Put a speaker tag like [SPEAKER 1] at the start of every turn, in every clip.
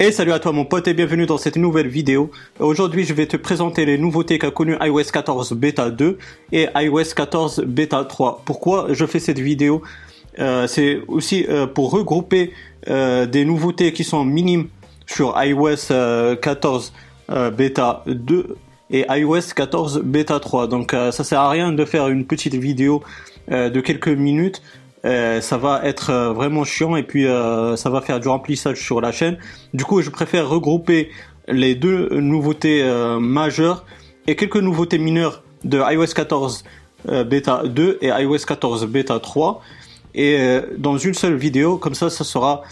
[SPEAKER 1] Et salut à toi mon pote et bienvenue dans cette nouvelle vidéo. Aujourd'hui je vais te présenter les nouveautés qu'a connu iOS 14 Beta 2 et iOS 14 Beta 3. Pourquoi je fais cette vidéo? Euh, C'est aussi euh, pour regrouper euh, des nouveautés qui sont minimes sur iOS 14 Beta 2 et iOS 14 Beta 3. Donc ça sert à rien de faire une petite vidéo de quelques minutes euh, ça va être euh, vraiment chiant et puis euh, ça va faire du remplissage sur la chaîne. Du coup, je préfère regrouper les deux nouveautés majeures et quelques nouveautés mineures de iOS 14 bêta 2 et iOS 14 bêta 3 et dans une seule vidéo comme ça ça sera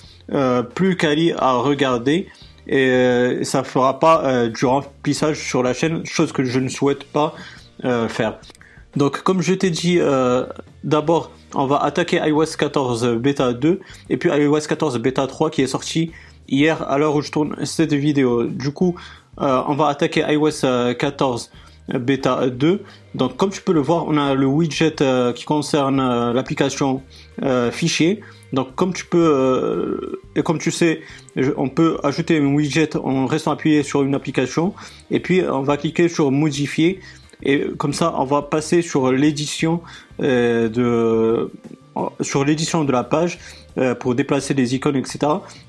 [SPEAKER 1] plus quali à regarder et ça fera pas du remplissage sur la chaîne chose que je ne souhaite pas faire donc comme je t'ai dit d'abord on va attaquer iOS 14 bêta 2 et puis iOS 14 bêta 3 qui est sorti hier à l'heure où je tourne cette vidéo. Du coup, euh, on va attaquer iOS 14 bêta 2. Donc comme tu peux le voir, on a le widget euh, qui concerne euh, l'application fichier. Donc comme tu peux et comme tu sais, on peut ajouter un widget en restant appuyé sur une application et puis on va cliquer sur modifier et comme ça on va passer sur l'édition euh, de sur l'édition de la page euh, pour déplacer les icônes etc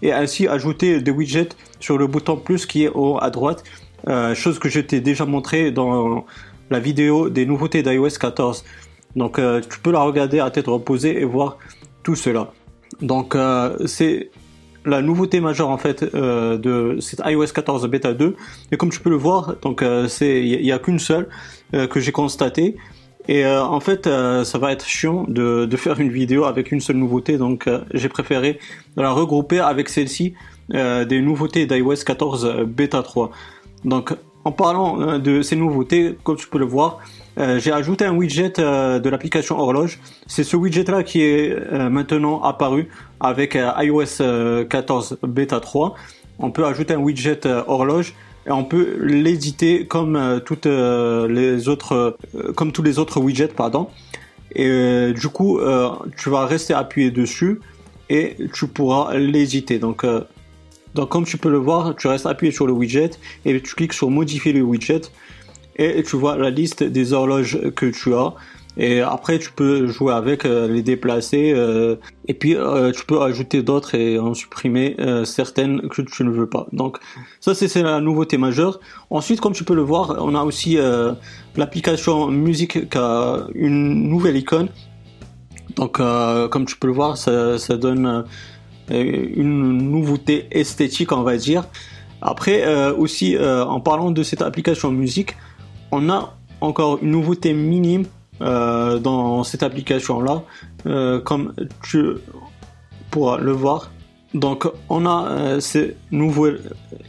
[SPEAKER 1] et ainsi ajouter des widgets sur le bouton plus qui est au à droite euh, chose que je t'ai déjà montré dans la vidéo des nouveautés d'iOS 14 donc tu peux la regarder à tête reposée et voir tout cela. Donc c'est la nouveauté majeure en fait euh, de cette iOS 14 bêta 2 et comme tu peux le voir donc euh, c'est il y, a qu'une seule euh, que j'ai constaté et en fait ça va être chiant de, de, faire une vidéo avec une seule nouveauté. Donc j'ai préféré la regrouper avec celle-ci des nouveautés d'iOS 14 bêta 3 donc en parlant de ces nouveautés comme tu peux le voir euh, j'ai ajouté un widget euh, de l'application horloge. C'est ce widget là qui est euh, maintenant apparu avec iOS 14 bêta 3. On peut ajouter un widget horloge et on peut l'éditer comme toutes les autres comme tous les autres widgets pardon. Et du coup, tu vas rester appuyé dessus et tu pourras l'éditer. Donc donc comme tu peux le voir, tu restes appuyé sur le widget et tu cliques sur modifier le widget et tu vois la liste des horloges que tu as. Et après, tu peux jouer avec, euh, les déplacer, euh, et puis euh, tu peux ajouter d'autres et en supprimer certaines que tu ne veux pas. Donc ça, c'est la nouveauté majeure. Ensuite, comme tu peux le voir, on a aussi l'application musique qui a une nouvelle icône. Donc, comme tu peux le voir, ça, ça donne une nouveauté esthétique, on va dire. Après, aussi, en parlant de cette application musique, on a encore une nouveauté minime euh, dans cette application là euh, comme tu pourras le voir donc on a euh, ces nouvelles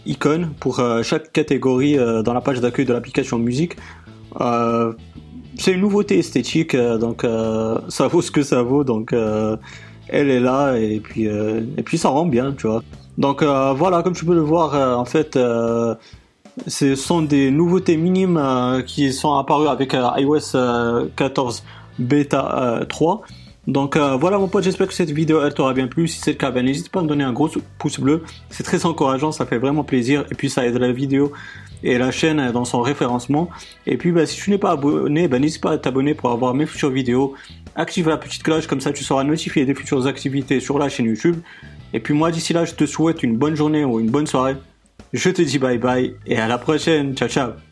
[SPEAKER 1] icônes pour chaque catégorie dans la page d'accueil de l'application musique c'est une nouveauté esthétique donc ça vaut ce que ça vaut donc elle est là et puis et puis ça rend bien tu vois donc voilà comme tu peux le voir en fait ce sont des nouveautés minimes euh, qui sont apparues avec euh, iOS 14 euh, bêta 3. Donc voilà mon pote, j'espère que cette vidéo elle t'aura bien plu. Si c'est le cas, ben, n'hésite pas à me donner un gros pouce bleu. C'est très encourageant, ça fait vraiment plaisir. Et puis ça aide la vidéo et la chaîne dans son référencement. Et puis ben, si tu n'es pas abonné, ben, n'hésite pas à t'abonner pour avoir mes futures vidéos. Active la petite cloche, comme ça tu seras notifié des futures activités sur la chaîne YouTube. Et puis moi d'ici là, je te souhaite une bonne journée ou une bonne soirée. Je te dis bye bye et à la prochaine. Ciao ciao.